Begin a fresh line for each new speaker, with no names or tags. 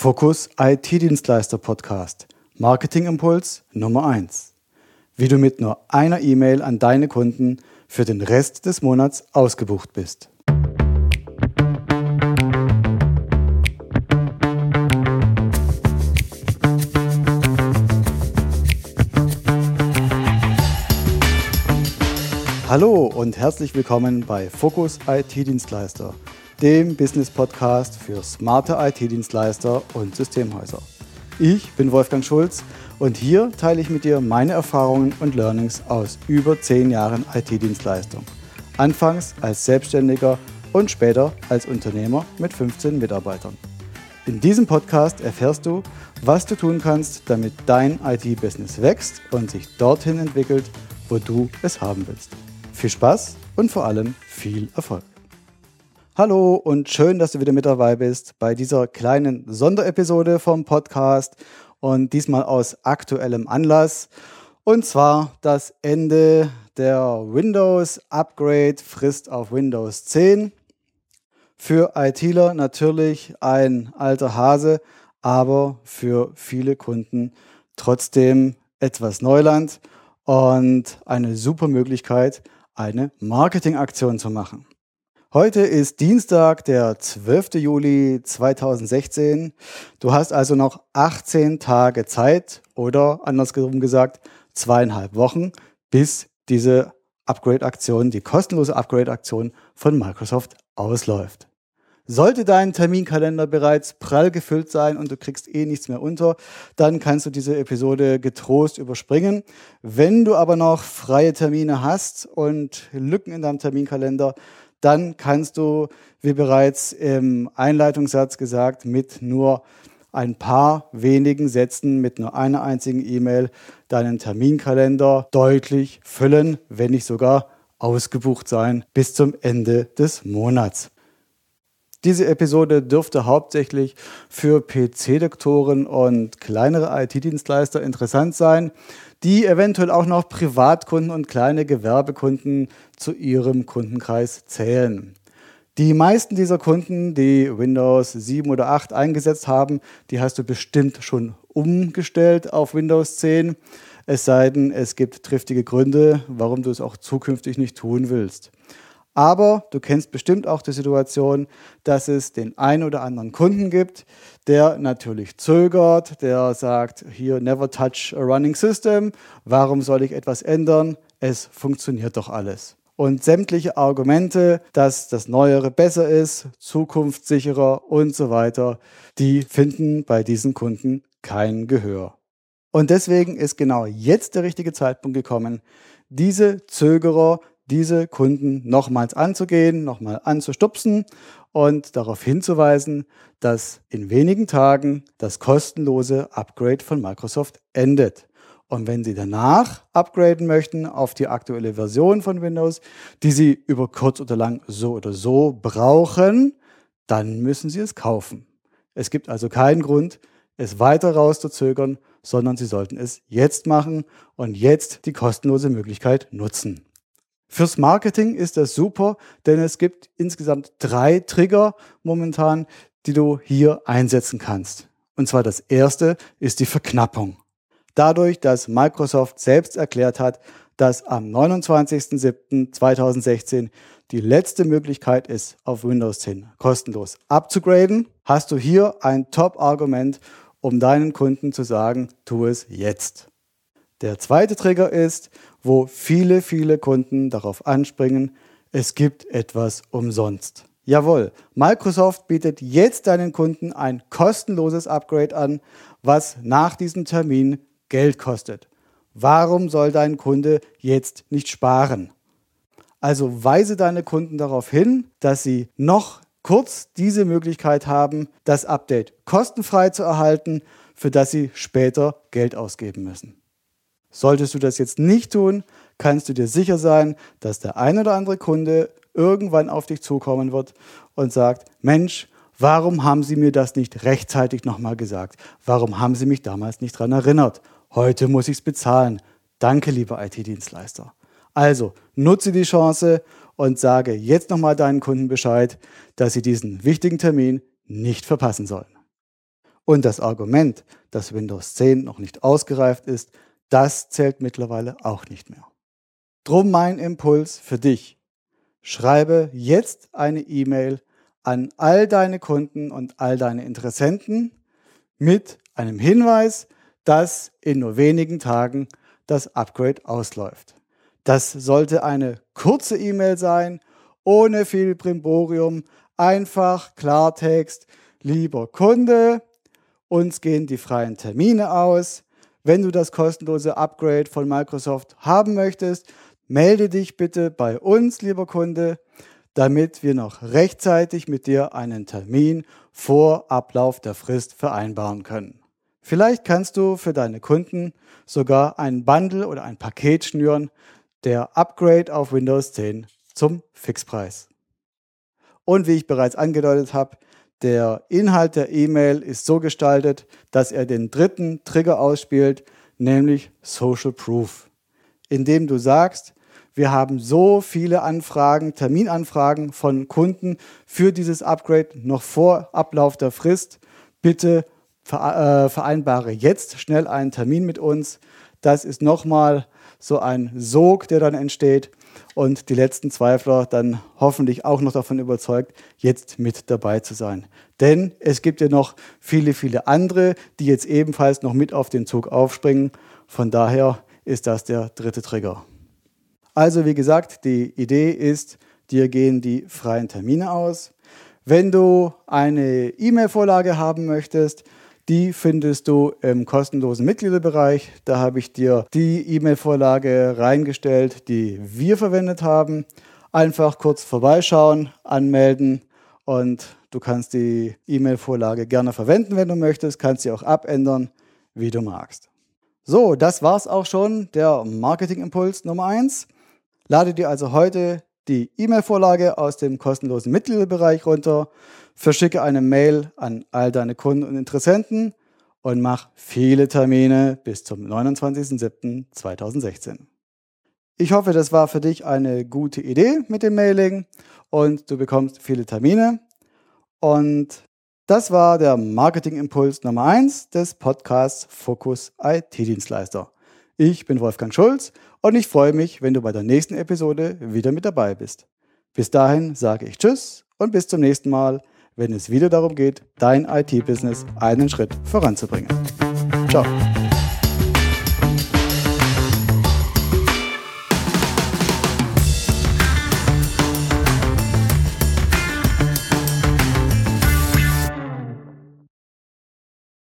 Fokus IT-Dienstleister Podcast. Marketingimpuls Nummer 1. Wie du mit nur einer E-Mail an deine Kunden für den Rest des Monats ausgebucht bist. Hallo und herzlich willkommen bei Fokus IT-Dienstleister dem Business-Podcast für smarte IT-Dienstleister und Systemhäuser. Ich bin Wolfgang Schulz und hier teile ich mit dir meine Erfahrungen und Learnings aus über zehn Jahren IT-Dienstleistung. Anfangs als Selbstständiger und später als Unternehmer mit 15 Mitarbeitern. In diesem Podcast erfährst du, was du tun kannst, damit dein IT-Business wächst und sich dorthin entwickelt, wo du es haben willst. Viel Spaß und vor allem viel Erfolg. Hallo und schön, dass du wieder mit dabei bist bei dieser kleinen Sonderepisode vom Podcast und diesmal aus aktuellem Anlass. Und zwar das Ende der Windows Upgrade Frist auf Windows 10. Für ITler natürlich ein alter Hase, aber für viele Kunden trotzdem etwas Neuland und eine super Möglichkeit, eine Marketingaktion zu machen. Heute ist Dienstag, der 12. Juli 2016. Du hast also noch 18 Tage Zeit oder andersherum gesagt zweieinhalb Wochen, bis diese Upgrade-Aktion, die kostenlose Upgrade-Aktion von Microsoft ausläuft. Sollte dein Terminkalender bereits prall gefüllt sein und du kriegst eh nichts mehr unter, dann kannst du diese Episode getrost überspringen. Wenn du aber noch freie Termine hast und Lücken in deinem Terminkalender, dann kannst du, wie bereits im Einleitungssatz gesagt, mit nur ein paar wenigen Sätzen, mit nur einer einzigen E-Mail deinen Terminkalender deutlich füllen, wenn nicht sogar ausgebucht sein bis zum Ende des Monats. Diese Episode dürfte hauptsächlich für PC-Doktoren und kleinere IT-Dienstleister interessant sein die eventuell auch noch Privatkunden und kleine Gewerbekunden zu ihrem Kundenkreis zählen. Die meisten dieser Kunden, die Windows 7 oder 8 eingesetzt haben, die hast du bestimmt schon umgestellt auf Windows 10. Es sei denn, es gibt triftige Gründe, warum du es auch zukünftig nicht tun willst. Aber du kennst bestimmt auch die Situation, dass es den einen oder anderen Kunden gibt, der natürlich zögert, der sagt, hier never touch a running system, warum soll ich etwas ändern? Es funktioniert doch alles. Und sämtliche Argumente, dass das Neuere besser ist, zukunftssicherer und so weiter, die finden bei diesen Kunden kein Gehör. Und deswegen ist genau jetzt der richtige Zeitpunkt gekommen, diese Zögerer diese Kunden nochmals anzugehen, nochmal anzustupsen und darauf hinzuweisen, dass in wenigen Tagen das kostenlose Upgrade von Microsoft endet. Und wenn Sie danach upgraden möchten auf die aktuelle Version von Windows, die Sie über kurz oder lang so oder so brauchen, dann müssen Sie es kaufen. Es gibt also keinen Grund, es weiter rauszuzögern, sondern Sie sollten es jetzt machen und jetzt die kostenlose Möglichkeit nutzen. Fürs Marketing ist das super, denn es gibt insgesamt drei Trigger momentan, die du hier einsetzen kannst. Und zwar das erste ist die Verknappung. Dadurch, dass Microsoft selbst erklärt hat, dass am 29.07.2016 die letzte Möglichkeit ist, auf Windows 10 kostenlos abzugraden, hast du hier ein Top-Argument, um deinen Kunden zu sagen, tu es jetzt. Der zweite Trigger ist, wo viele, viele Kunden darauf anspringen, es gibt etwas umsonst. Jawohl, Microsoft bietet jetzt deinen Kunden ein kostenloses Upgrade an, was nach diesem Termin Geld kostet. Warum soll dein Kunde jetzt nicht sparen? Also weise deine Kunden darauf hin, dass sie noch kurz diese Möglichkeit haben, das Update kostenfrei zu erhalten, für das sie später Geld ausgeben müssen. Solltest du das jetzt nicht tun, kannst du dir sicher sein, dass der ein oder andere Kunde irgendwann auf dich zukommen wird und sagt, Mensch, warum haben Sie mir das nicht rechtzeitig nochmal gesagt? Warum haben Sie mich damals nicht daran erinnert? Heute muss ich es bezahlen. Danke, lieber IT-Dienstleister. Also nutze die Chance und sage jetzt nochmal deinen Kunden Bescheid, dass sie diesen wichtigen Termin nicht verpassen sollen. Und das Argument, dass Windows 10 noch nicht ausgereift ist, das zählt mittlerweile auch nicht mehr. Drum mein Impuls für dich. Schreibe jetzt eine E-Mail an all deine Kunden und all deine Interessenten mit einem Hinweis, dass in nur wenigen Tagen das Upgrade ausläuft. Das sollte eine kurze E-Mail sein, ohne viel Brimborium, einfach Klartext, lieber Kunde, uns gehen die freien Termine aus. Wenn du das kostenlose Upgrade von Microsoft haben möchtest, melde dich bitte bei uns, lieber Kunde, damit wir noch rechtzeitig mit dir einen Termin vor Ablauf der Frist vereinbaren können. Vielleicht kannst du für deine Kunden sogar ein Bundle oder ein Paket schnüren, der Upgrade auf Windows 10 zum Fixpreis. Und wie ich bereits angedeutet habe, der Inhalt der E-Mail ist so gestaltet, dass er den dritten Trigger ausspielt, nämlich Social Proof, indem du sagst, wir haben so viele Anfragen, Terminanfragen von Kunden für dieses Upgrade noch vor Ablauf der Frist. Bitte äh, vereinbare jetzt schnell einen Termin mit uns. Das ist nochmal so ein Sog, der dann entsteht und die letzten Zweifler dann hoffentlich auch noch davon überzeugt, jetzt mit dabei zu sein. Denn es gibt ja noch viele, viele andere, die jetzt ebenfalls noch mit auf den Zug aufspringen. Von daher ist das der dritte Trigger. Also wie gesagt, die Idee ist, dir gehen die freien Termine aus. Wenn du eine E-Mail-Vorlage haben möchtest, die findest du im kostenlosen Mitgliederbereich. Da habe ich dir die E-Mail-Vorlage reingestellt, die wir verwendet haben. Einfach kurz vorbeischauen, anmelden und du kannst die E-Mail-Vorlage gerne verwenden, wenn du möchtest, kannst sie auch abändern, wie du magst. So, das war's auch schon, der Marketing-Impuls Nummer 1. Lade dir also heute die E-Mail-Vorlage aus dem kostenlosen Mitgliederbereich runter, verschicke eine Mail an all deine Kunden und Interessenten und mach viele Termine bis zum 29.07.2016. Ich hoffe, das war für dich eine gute Idee mit dem Mailing und du bekommst viele Termine. Und das war der Marketing-Impuls Nummer 1 des Podcasts Fokus IT-Dienstleister. Ich bin Wolfgang Schulz und ich freue mich, wenn du bei der nächsten Episode wieder mit dabei bist. Bis dahin sage ich Tschüss und bis zum nächsten Mal, wenn es wieder darum geht, dein IT-Business einen Schritt voranzubringen. Ciao.